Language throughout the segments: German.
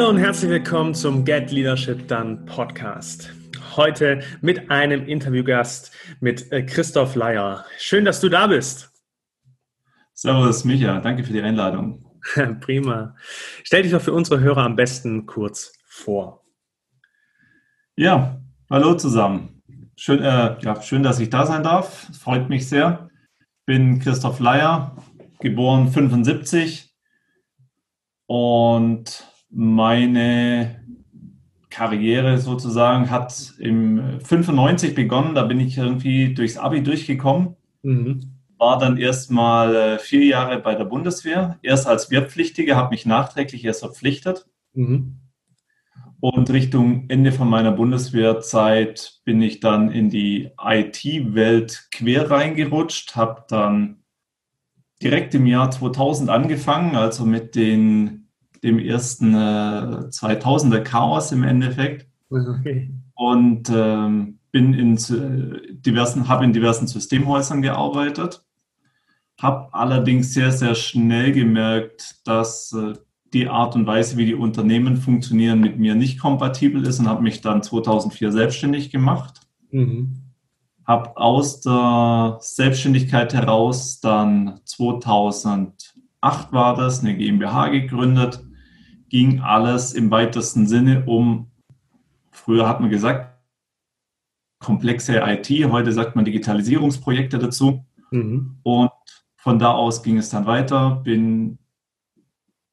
Hallo und herzlich willkommen zum Get Leadership Done Podcast. Heute mit einem Interviewgast mit äh, Christoph Leier. Schön, dass du da bist. Servus, Micha. Danke für die Einladung. Prima. Stell dich doch für unsere Hörer am besten kurz vor. Ja, hallo zusammen. Schön, äh, ja, schön, dass ich da sein darf. Freut mich sehr. Ich bin Christoph Leier, geboren 75 und meine Karriere sozusagen hat im 95 begonnen. Da bin ich irgendwie durchs Abi durchgekommen. Mhm. War dann erstmal äh, vier Jahre bei der Bundeswehr. Erst als Wehrpflichtiger, habe mich nachträglich erst verpflichtet. Mhm. Und Richtung Ende von meiner Bundeswehrzeit bin ich dann in die IT-Welt quer reingerutscht, habe dann direkt im Jahr 2000 angefangen, also mit den dem ersten äh, 2000er Chaos im Endeffekt. Okay. Und ähm, bin in diversen, habe in diversen Systemhäusern gearbeitet, habe allerdings sehr, sehr schnell gemerkt, dass äh, die Art und Weise, wie die Unternehmen funktionieren, mit mir nicht kompatibel ist und habe mich dann 2004 selbstständig gemacht. Mhm. Habe aus der Selbstständigkeit heraus dann 2008 war das, eine GmbH gegründet ging alles im weitesten Sinne um, früher hat man gesagt, komplexe IT, heute sagt man Digitalisierungsprojekte dazu. Mhm. Und von da aus ging es dann weiter, bin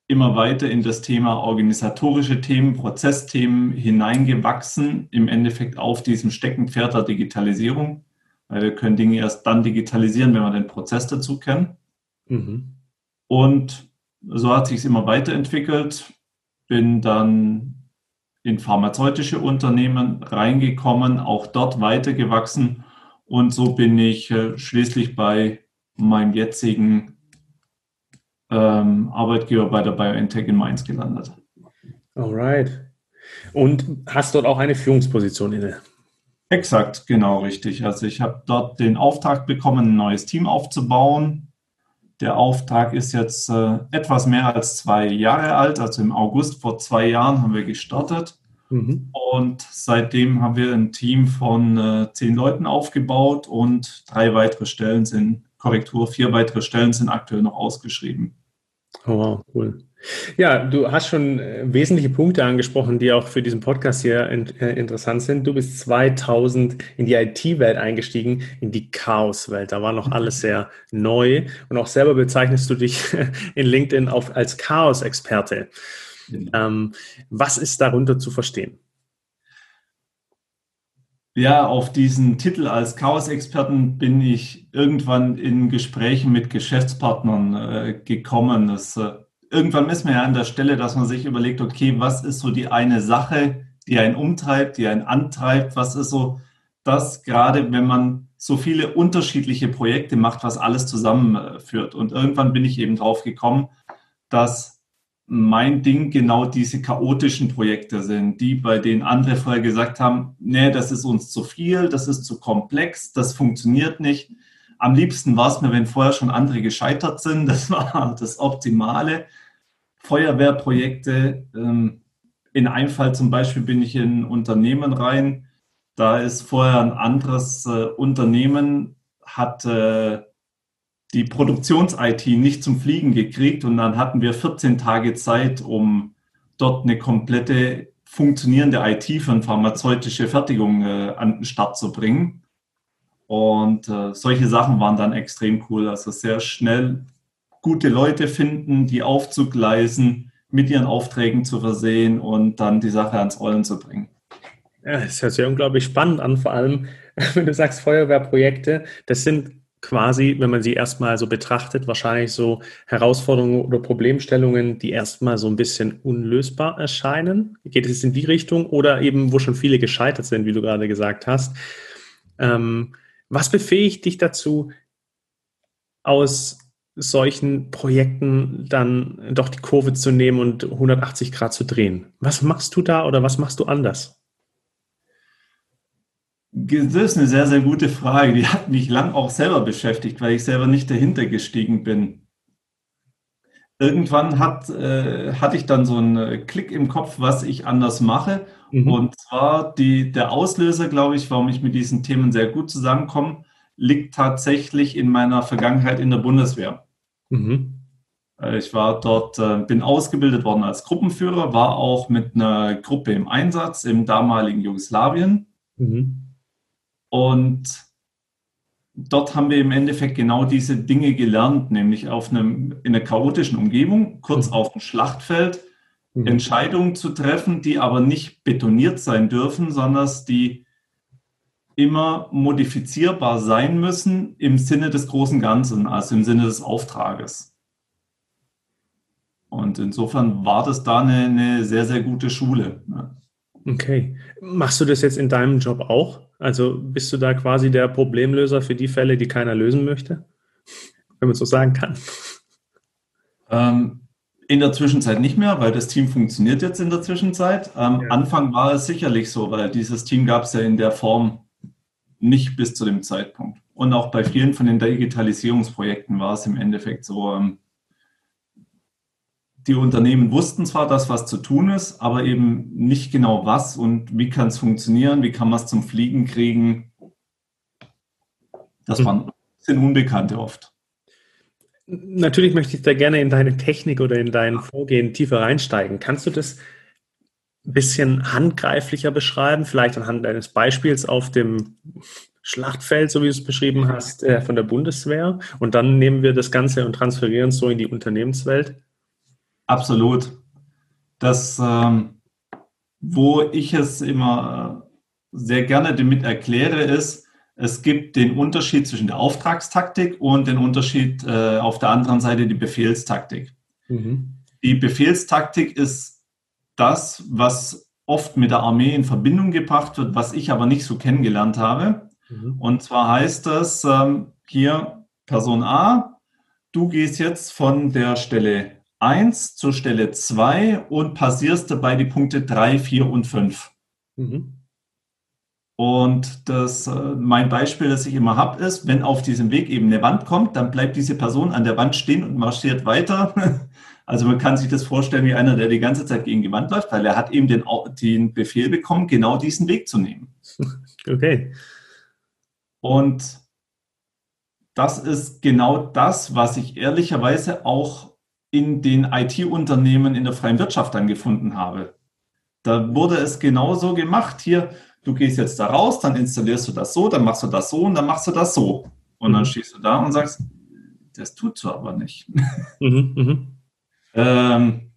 immer weiter in das Thema organisatorische Themen, Prozessthemen hineingewachsen, im Endeffekt auf diesem Steckenpferd der Digitalisierung, weil wir können Dinge erst dann digitalisieren, wenn wir den Prozess dazu kennen. Mhm. Und so hat sich es immer weiterentwickelt bin dann in pharmazeutische Unternehmen reingekommen, auch dort weitergewachsen und so bin ich äh, schließlich bei meinem jetzigen ähm, Arbeitgeber bei der BioNTech in Mainz gelandet. Alright. Und hast dort auch eine Führungsposition inne? Exakt, genau richtig. Also ich habe dort den Auftrag bekommen, ein neues Team aufzubauen. Der Auftrag ist jetzt äh, etwas mehr als zwei Jahre alt. Also im August vor zwei Jahren haben wir gestartet. Mhm. Und seitdem haben wir ein Team von äh, zehn Leuten aufgebaut und drei weitere Stellen sind, Korrektur, vier weitere Stellen sind aktuell noch ausgeschrieben. Oh, wow, cool. Ja, du hast schon äh, wesentliche Punkte angesprochen, die auch für diesen Podcast hier in, äh, interessant sind. Du bist 2000 in die IT-Welt eingestiegen, in die Chaos-Welt. Da war noch alles sehr neu und auch selber bezeichnest du dich in LinkedIn auf, als Chaos-Experte. Mhm. Ähm, was ist darunter zu verstehen? Ja, auf diesen Titel als Chaos-Experten bin ich irgendwann in Gesprächen mit Geschäftspartnern äh, gekommen. Das äh, irgendwann ist man ja an der Stelle, dass man sich überlegt, okay, was ist so die eine Sache, die einen umtreibt, die einen antreibt? Was ist so das, gerade wenn man so viele unterschiedliche Projekte macht, was alles zusammenführt? Und irgendwann bin ich eben drauf gekommen, dass mein Ding genau diese chaotischen Projekte sind, die bei denen andere vorher gesagt haben, nee, das ist uns zu viel, das ist zu komplex, das funktioniert nicht. Am liebsten war es mir, wenn vorher schon andere gescheitert sind. Das war das Optimale. Feuerwehrprojekte. Ähm, in einem Fall zum Beispiel bin ich in ein Unternehmen rein. Da ist vorher ein anderes äh, Unternehmen, hat äh, die Produktions-IT nicht zum Fliegen gekriegt und dann hatten wir 14 Tage Zeit, um dort eine komplette funktionierende IT für eine pharmazeutische Fertigung äh, an den Start zu bringen. Und äh, solche Sachen waren dann extrem cool. Also sehr schnell gute Leute finden, die aufzugleisen, mit ihren Aufträgen zu versehen und dann die Sache ans Rollen zu bringen. Ja, das hört sich unglaublich spannend an, vor allem, wenn du sagst Feuerwehrprojekte. Das sind quasi, wenn man sie erstmal so betrachtet, wahrscheinlich so Herausforderungen oder Problemstellungen, die erstmal so ein bisschen unlösbar erscheinen. Geht es in die Richtung oder eben, wo schon viele gescheitert sind, wie du gerade gesagt hast? Ähm, was befähigt dich dazu, aus solchen Projekten dann doch die Kurve zu nehmen und 180 Grad zu drehen? Was machst du da oder was machst du anders? Das ist eine sehr, sehr gute Frage. Die hat mich lang auch selber beschäftigt, weil ich selber nicht dahinter gestiegen bin. Irgendwann hat, äh, hatte ich dann so einen Klick im Kopf, was ich anders mache. Mhm. Und zwar die, der Auslöser, glaube ich, warum ich mit diesen Themen sehr gut zusammenkomme, liegt tatsächlich in meiner Vergangenheit in der Bundeswehr. Mhm. Äh, ich war dort, äh, bin ausgebildet worden als Gruppenführer, war auch mit einer Gruppe im Einsatz im damaligen Jugoslawien. Mhm. Und dort haben wir im Endeffekt genau diese Dinge gelernt, nämlich auf einem, in einer chaotischen Umgebung, kurz mhm. auf dem Schlachtfeld, mhm. Entscheidungen zu treffen, die aber nicht betoniert sein dürfen, sondern die immer modifizierbar sein müssen im Sinne des großen Ganzen, also im Sinne des Auftrages. Und insofern war das da eine, eine sehr, sehr gute Schule. Okay. Machst du das jetzt in deinem Job auch? Also bist du da quasi der Problemlöser für die Fälle, die keiner lösen möchte? Wenn man so sagen kann. Ähm, in der Zwischenzeit nicht mehr, weil das Team funktioniert jetzt in der Zwischenzeit. Am ja. Anfang war es sicherlich so, weil dieses Team gab es ja in der Form nicht bis zu dem Zeitpunkt. Und auch bei vielen von den Digitalisierungsprojekten war es im Endeffekt so, ähm, die Unternehmen wussten zwar, dass was zu tun ist, aber eben nicht genau was und wie kann es funktionieren, wie kann man es zum Fliegen kriegen. Das waren sind Unbekannte oft. Natürlich möchte ich da gerne in deine Technik oder in dein Vorgehen tiefer reinsteigen. Kannst du das ein bisschen handgreiflicher beschreiben, vielleicht anhand eines Beispiels auf dem Schlachtfeld, so wie du es beschrieben hast, äh, von der Bundeswehr? Und dann nehmen wir das Ganze und transferieren es so in die Unternehmenswelt. Absolut. Das, ähm, wo ich es immer äh, sehr gerne damit erkläre, ist, es gibt den Unterschied zwischen der Auftragstaktik und den Unterschied äh, auf der anderen Seite die Befehlstaktik. Mhm. Die Befehlstaktik ist das, was oft mit der Armee in Verbindung gebracht wird, was ich aber nicht so kennengelernt habe. Mhm. Und zwar heißt das ähm, hier Person A, du gehst jetzt von der Stelle 1 zur Stelle 2 und passierst dabei die Punkte 3, 4 und 5. Mhm. Und das, äh, mein Beispiel, das ich immer habe, ist, wenn auf diesem Weg eben eine Wand kommt, dann bleibt diese Person an der Wand stehen und marschiert weiter. Also man kann sich das vorstellen wie einer, der die ganze Zeit gegen die Wand läuft, weil er hat eben den, den Befehl bekommen, genau diesen Weg zu nehmen. Okay. Und das ist genau das, was ich ehrlicherweise auch in den IT-Unternehmen in der freien Wirtschaft dann gefunden habe. Da wurde es genauso gemacht. Hier, du gehst jetzt da raus, dann installierst du das so, dann machst du das so und dann machst du das so. Und dann mhm. stehst du da und sagst, das tut so aber nicht. Mhm, mhm. ähm,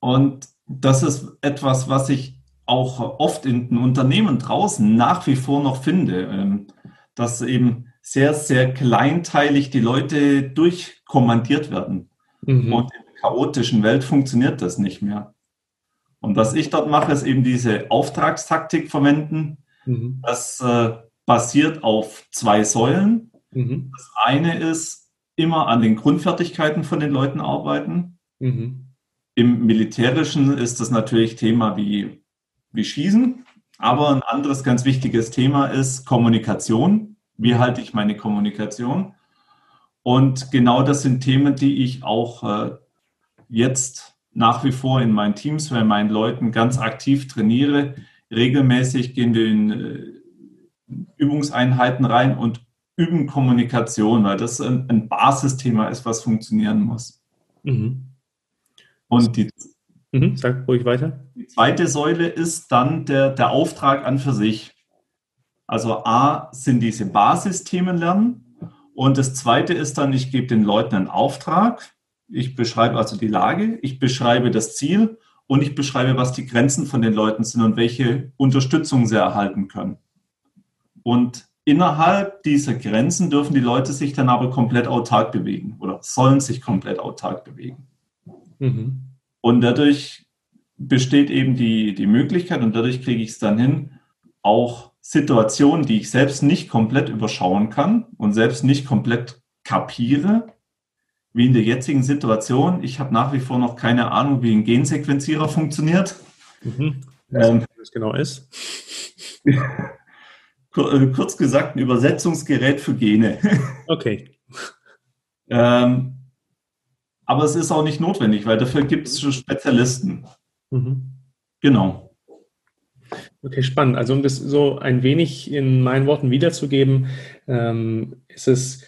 und das ist etwas, was ich auch oft in den Unternehmen draußen nach wie vor noch finde, ähm, dass eben sehr, sehr kleinteilig die Leute durchkommandiert werden. Mhm. Und in der chaotischen Welt funktioniert das nicht mehr. Und was ich dort mache, ist eben diese Auftragstaktik verwenden. Mhm. Das äh, basiert auf zwei Säulen. Mhm. Das eine ist immer an den Grundfertigkeiten von den Leuten arbeiten. Mhm. Im Militärischen ist das natürlich Thema wie, wie Schießen. Aber ein anderes ganz wichtiges Thema ist Kommunikation. Wie halte ich meine Kommunikation? Und genau das sind Themen, die ich auch äh, jetzt nach wie vor in meinen Teams, bei meinen Leuten ganz aktiv trainiere. Regelmäßig gehen wir in äh, Übungseinheiten rein und üben Kommunikation, weil das ein, ein Basisthema ist, was funktionieren muss. Mhm. Und die, mhm, sag ruhig weiter. Die zweite Säule ist dann der, der Auftrag an für sich. Also A sind diese Basisthemen lernen. Und das Zweite ist dann, ich gebe den Leuten einen Auftrag. Ich beschreibe also die Lage, ich beschreibe das Ziel und ich beschreibe, was die Grenzen von den Leuten sind und welche Unterstützung sie erhalten können. Und innerhalb dieser Grenzen dürfen die Leute sich dann aber komplett autark bewegen oder sollen sich komplett autark bewegen. Mhm. Und dadurch besteht eben die, die Möglichkeit und dadurch kriege ich es dann hin, auch Situationen, die ich selbst nicht komplett überschauen kann und selbst nicht komplett kapiere, wie in der jetzigen Situation. Ich habe nach wie vor noch keine Ahnung, wie ein Gensequenzierer funktioniert. Mhm. Ähm, was genau ist. Äh, kurz gesagt, ein Übersetzungsgerät für Gene. Okay. ähm, aber es ist auch nicht notwendig, weil dafür gibt es schon Spezialisten. Mhm. Genau. Okay, spannend. Also um das so ein wenig in meinen Worten wiederzugeben, ähm, ist es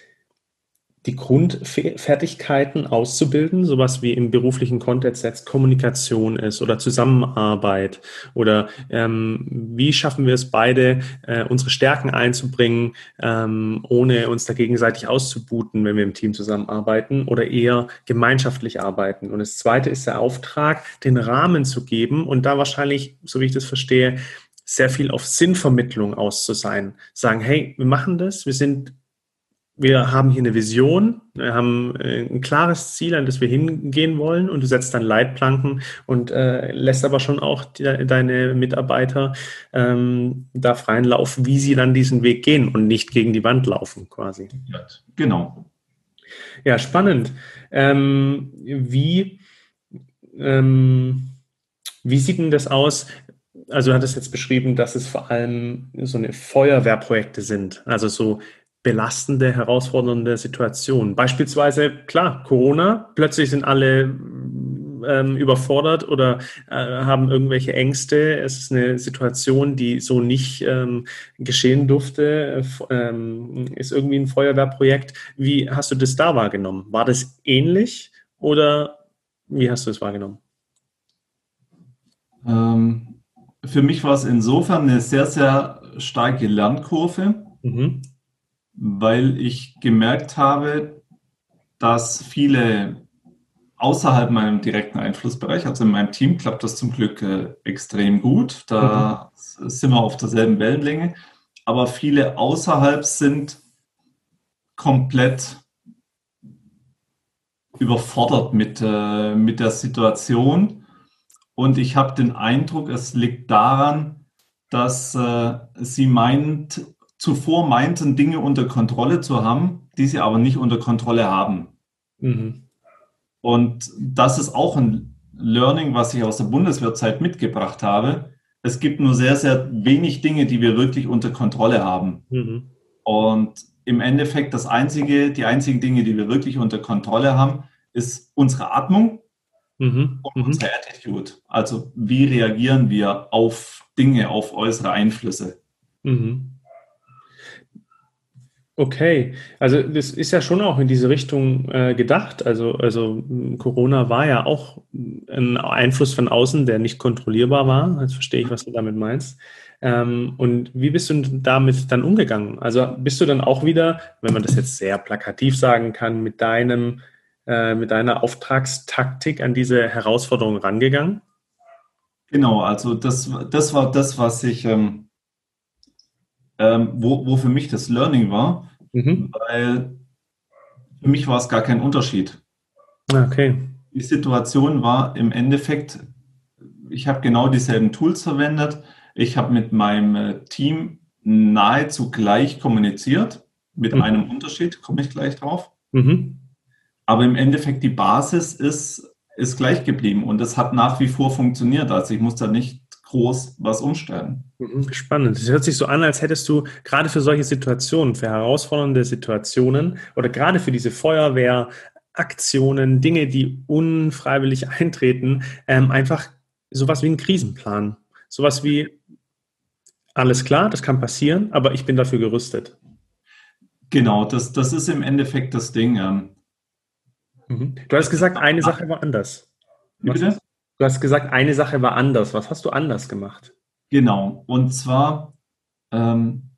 die Grundfertigkeiten auszubilden, sowas wie im beruflichen Kontext jetzt Kommunikation ist oder Zusammenarbeit oder ähm, wie schaffen wir es beide, äh, unsere Stärken einzubringen, ähm, ohne uns da gegenseitig auszubuten, wenn wir im Team zusammenarbeiten oder eher gemeinschaftlich arbeiten. Und das Zweite ist der Auftrag, den Rahmen zu geben und da wahrscheinlich, so wie ich das verstehe, sehr viel auf Sinnvermittlung aus zu sein. Sagen, hey, wir machen das, wir sind wir haben hier eine Vision, wir haben äh, ein klares Ziel, an das wir hingehen wollen und du setzt dann Leitplanken und äh, lässt aber schon auch die, deine Mitarbeiter ähm, da freien Lauf, wie sie dann diesen Weg gehen und nicht gegen die Wand laufen quasi. Ja, genau. Ja, spannend. Ähm, wie, ähm, wie sieht denn das aus? Also du hattest jetzt beschrieben, dass es vor allem so eine Feuerwehrprojekte sind, also so belastende, herausfordernde Situation. Beispielsweise, klar, Corona, plötzlich sind alle ähm, überfordert oder äh, haben irgendwelche Ängste. Es ist eine Situation, die so nicht ähm, geschehen durfte, ähm, ist irgendwie ein Feuerwehrprojekt. Wie hast du das da wahrgenommen? War das ähnlich oder wie hast du es wahrgenommen? Ähm, für mich war es insofern eine sehr, sehr starke Lernkurve. Mhm weil ich gemerkt habe, dass viele außerhalb meinem direkten Einflussbereich, also in meinem Team, klappt das zum Glück äh, extrem gut. Da mhm. sind wir auf derselben Wellenlänge. Aber viele außerhalb sind komplett überfordert mit, äh, mit der Situation. Und ich habe den Eindruck, es liegt daran, dass äh, sie meint, zuvor meinten, Dinge unter Kontrolle zu haben, die sie aber nicht unter Kontrolle haben. Mhm. Und das ist auch ein Learning, was ich aus der Bundeswehrzeit mitgebracht habe. Es gibt nur sehr, sehr wenig Dinge, die wir wirklich unter Kontrolle haben. Mhm. Und im Endeffekt das einzige, die einzigen Dinge, die wir wirklich unter Kontrolle haben, ist unsere Atmung mhm. und mhm. unsere Attitude. Also wie reagieren wir auf Dinge, auf äußere Einflüsse. Mhm. Okay, also das ist ja schon auch in diese Richtung äh, gedacht. Also, also Corona war ja auch ein Einfluss von außen, der nicht kontrollierbar war. Jetzt verstehe ich, was du damit meinst. Ähm, und wie bist du damit dann umgegangen? Also bist du dann auch wieder, wenn man das jetzt sehr plakativ sagen kann, mit deinem, äh, mit deiner Auftragstaktik an diese Herausforderung rangegangen? Genau, also das, das war das, was ich ähm, ähm, wo, wo für mich das Learning war, mhm. weil für mich war es gar kein Unterschied. Ah, okay. Die Situation war im Endeffekt, ich habe genau dieselben Tools verwendet. Ich habe mit meinem äh, Team nahezu gleich kommuniziert, mit mhm. einem Unterschied, komme ich gleich drauf. Mhm. Aber im Endeffekt die Basis ist, ist gleich geblieben und es hat nach wie vor funktioniert. Also ich muss da nicht groß was umstellen. Mhm, spannend. Es hört sich so an, als hättest du gerade für solche Situationen, für herausfordernde Situationen oder gerade für diese Feuerwehraktionen, Dinge, die unfreiwillig eintreten, ähm, einfach sowas wie einen Krisenplan. Sowas wie, alles klar, das kann passieren, aber ich bin dafür gerüstet. Genau, das, das ist im Endeffekt das Ding. Ähm. Mhm. Du hast gesagt, eine Sache war anders. Wie bitte? Du hast gesagt, eine Sache war anders. Was hast du anders gemacht? Genau. Und zwar ähm,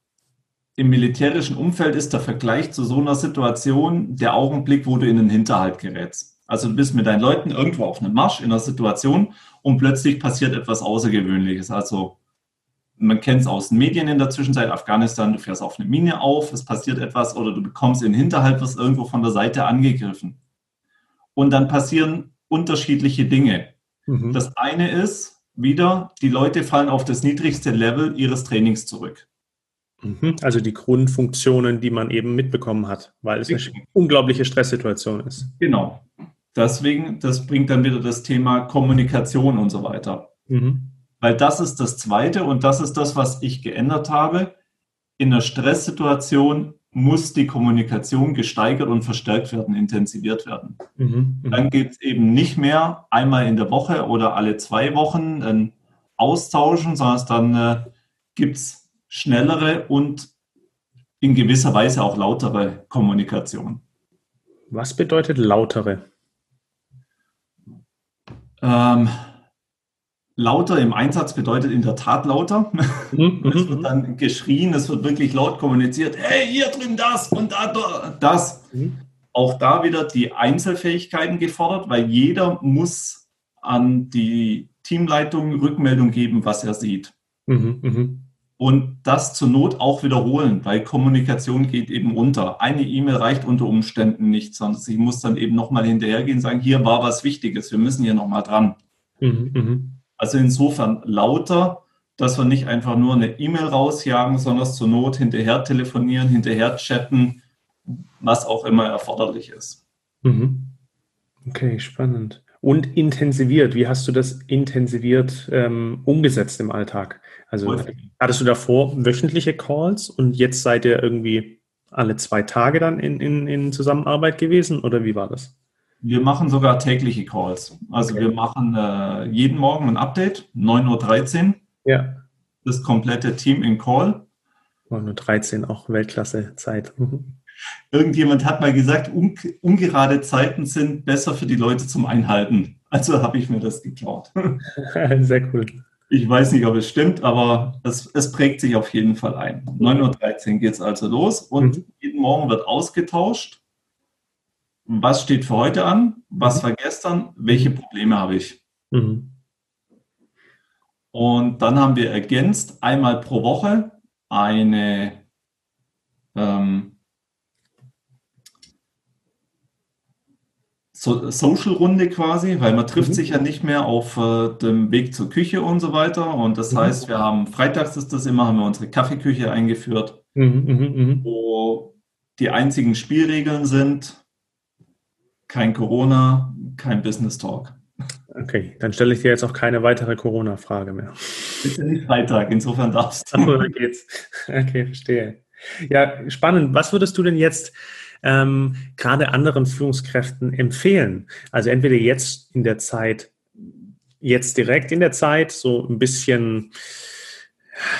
im militärischen Umfeld ist der Vergleich zu so einer Situation der Augenblick, wo du in den Hinterhalt gerätst. Also du bist mit deinen Leuten irgendwo auf einem Marsch in einer Situation und plötzlich passiert etwas Außergewöhnliches. Also man kennt es aus den Medien in der Zwischenzeit, Afghanistan, du fährst auf eine Mine auf, es passiert etwas oder du bekommst in den Hinterhalt, wirst irgendwo von der Seite angegriffen. Und dann passieren unterschiedliche Dinge. Mhm. Das eine ist wieder, die Leute fallen auf das niedrigste Level ihres Trainings zurück. Mhm. Also die Grundfunktionen, die man eben mitbekommen hat, weil es eine unglaubliche Stresssituation ist. Genau. Deswegen, das bringt dann wieder das Thema Kommunikation und so weiter. Mhm. Weil das ist das Zweite und das ist das, was ich geändert habe. In einer Stresssituation muss die Kommunikation gesteigert und verstärkt werden, intensiviert werden. Mhm, mhm. Dann geht es eben nicht mehr einmal in der Woche oder alle zwei Wochen ein Austauschen, sondern dann äh, gibt es schnellere und in gewisser Weise auch lautere Kommunikation. Was bedeutet lautere? Ähm, lauter im Einsatz bedeutet in der Tat lauter. Mhm. es wird dann geschrien, es wird wirklich laut kommuniziert. Hey, hier drüben das und da das. Mhm. Auch da wieder die Einzelfähigkeiten gefordert, weil jeder muss an die Teamleitung Rückmeldung geben, was er sieht. Mhm, mh. Und das zur Not auch wiederholen, weil Kommunikation geht eben unter. Eine E-Mail reicht unter Umständen nicht, sondern sie muss dann eben nochmal hinterhergehen und sagen, hier war was Wichtiges, wir müssen hier nochmal dran. Mhm, mh. Also insofern lauter, dass wir nicht einfach nur eine E-Mail rausjagen, sondern zur Not hinterher telefonieren, hinterher chatten, was auch immer erforderlich ist. Mhm. Okay, spannend. Und intensiviert, wie hast du das intensiviert ähm, umgesetzt im Alltag? Also Häufig. hattest du davor wöchentliche Calls und jetzt seid ihr irgendwie alle zwei Tage dann in, in, in Zusammenarbeit gewesen oder wie war das? Wir machen sogar tägliche Calls. Also okay. wir machen äh, jeden Morgen ein Update, 9.13 Uhr. Ja. Das komplette Team in Call. 9.13 Uhr, auch Weltklasse-Zeit. Irgendjemand hat mal gesagt, un ungerade Zeiten sind besser für die Leute zum Einhalten. Also habe ich mir das geklaut. Sehr cool. Ich weiß nicht, ob es stimmt, aber es, es prägt sich auf jeden Fall ein. 9.13 Uhr geht es also los und mhm. jeden Morgen wird ausgetauscht was steht für heute an, was war gestern, welche Probleme habe ich. Mhm. Und dann haben wir ergänzt einmal pro Woche eine ähm, so Social-Runde quasi, weil man trifft mhm. sich ja nicht mehr auf äh, dem Weg zur Küche und so weiter. Und das mhm. heißt, wir haben freitags ist das immer, haben wir unsere Kaffeeküche eingeführt, mhm, mhm, mhm. wo die einzigen Spielregeln sind, kein Corona, kein Business Talk. Okay, dann stelle ich dir jetzt auch keine weitere Corona-Frage mehr. Bitte nicht Freitag, insofern darfst du. Achso, geht's. Okay, verstehe. Ja, spannend. Was würdest du denn jetzt ähm, gerade anderen Führungskräften empfehlen? Also entweder jetzt in der Zeit, jetzt direkt in der Zeit, so ein bisschen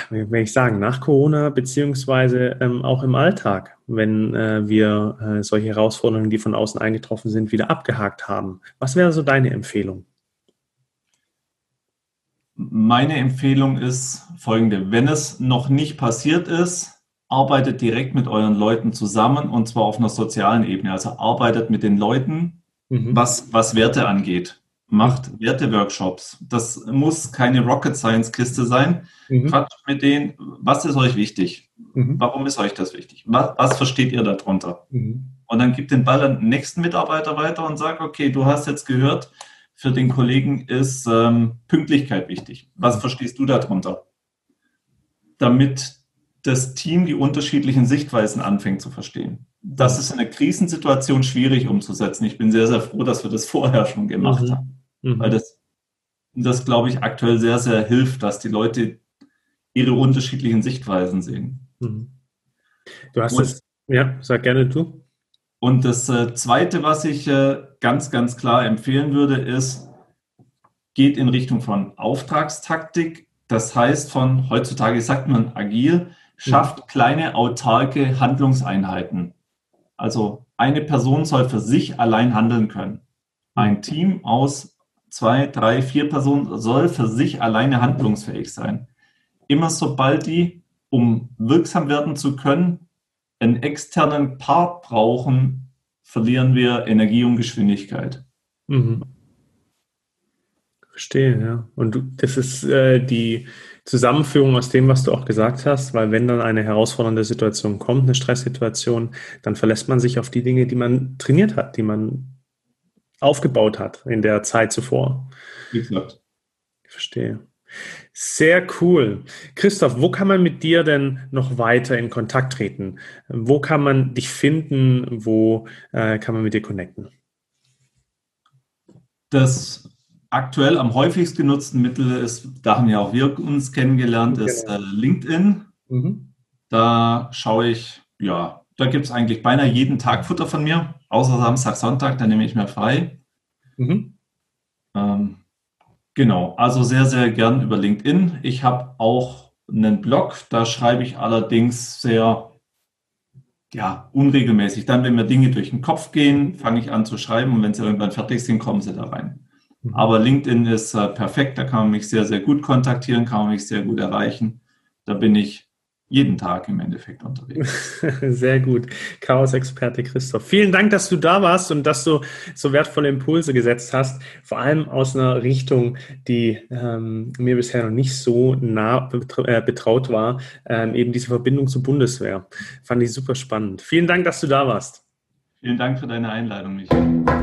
wie will ich sagen, nach Corona, beziehungsweise ähm, auch im Alltag, wenn äh, wir äh, solche Herausforderungen, die von außen eingetroffen sind, wieder abgehakt haben. Was wäre so deine Empfehlung? Meine Empfehlung ist folgende. Wenn es noch nicht passiert ist, arbeitet direkt mit euren Leuten zusammen und zwar auf einer sozialen Ebene. Also arbeitet mit den Leuten, mhm. was, was Werte angeht macht Werteworkshops. Das muss keine Rocket Science Kiste sein. Mhm. Quatscht mit denen, was ist euch wichtig? Mhm. Warum ist euch das wichtig? Was, was versteht ihr darunter? Mhm. Und dann gibt den Ball an den nächsten Mitarbeiter weiter und sagt, okay, du hast jetzt gehört, für den Kollegen ist ähm, Pünktlichkeit wichtig. Was mhm. verstehst du darunter? Damit das Team die unterschiedlichen Sichtweisen anfängt zu verstehen. Das mhm. ist in einer Krisensituation schwierig umzusetzen. Ich bin sehr, sehr froh, dass wir das vorher schon gemacht mhm. haben. Mhm. Weil das, das glaube ich, aktuell sehr, sehr hilft, dass die Leute ihre unterschiedlichen Sichtweisen sehen. Mhm. Du hast es, ja, sag gerne du. Und das äh, Zweite, was ich äh, ganz, ganz klar empfehlen würde, ist, geht in Richtung von Auftragstaktik. Das heißt, von heutzutage sagt man agil, schafft mhm. kleine autarke Handlungseinheiten. Also eine Person soll für sich allein handeln können. Ein Team aus zwei, drei, vier Personen soll für sich alleine handlungsfähig sein. Immer sobald die, um wirksam werden zu können, einen externen Part brauchen, verlieren wir Energie und Geschwindigkeit. Mhm. Verstehe, ja. Und du, das ist äh, die Zusammenführung aus dem, was du auch gesagt hast, weil wenn dann eine herausfordernde Situation kommt, eine Stresssituation, dann verlässt man sich auf die Dinge, die man trainiert hat, die man aufgebaut hat in der Zeit zuvor. Wie gesagt. Ich verstehe. Sehr cool. Christoph, wo kann man mit dir denn noch weiter in Kontakt treten? Wo kann man dich finden? Wo äh, kann man mit dir connecten? Das aktuell am häufigst genutzten Mittel ist, da haben ja auch wir uns kennengelernt, ist genau. äh, LinkedIn. Mhm. Da schaue ich ja da gibt es eigentlich beinahe jeden Tag Futter von mir, außer Samstag, Sonntag, da nehme ich mir frei. Mhm. Ähm, genau, also sehr, sehr gern über LinkedIn. Ich habe auch einen Blog, da schreibe ich allerdings sehr ja, unregelmäßig. Dann, wenn mir Dinge durch den Kopf gehen, fange ich an zu schreiben und wenn sie irgendwann fertig sind, kommen sie da rein. Mhm. Aber LinkedIn ist äh, perfekt, da kann man mich sehr, sehr gut kontaktieren, kann man mich sehr gut erreichen. Da bin ich jeden Tag im Endeffekt unterwegs. Sehr gut. Chaos-Experte Christoph. Vielen Dank, dass du da warst und dass du so wertvolle Impulse gesetzt hast, vor allem aus einer Richtung, die ähm, mir bisher noch nicht so nah äh, betraut war, ähm, eben diese Verbindung zur Bundeswehr. Fand ich super spannend. Vielen Dank, dass du da warst. Vielen Dank für deine Einladung, Michael.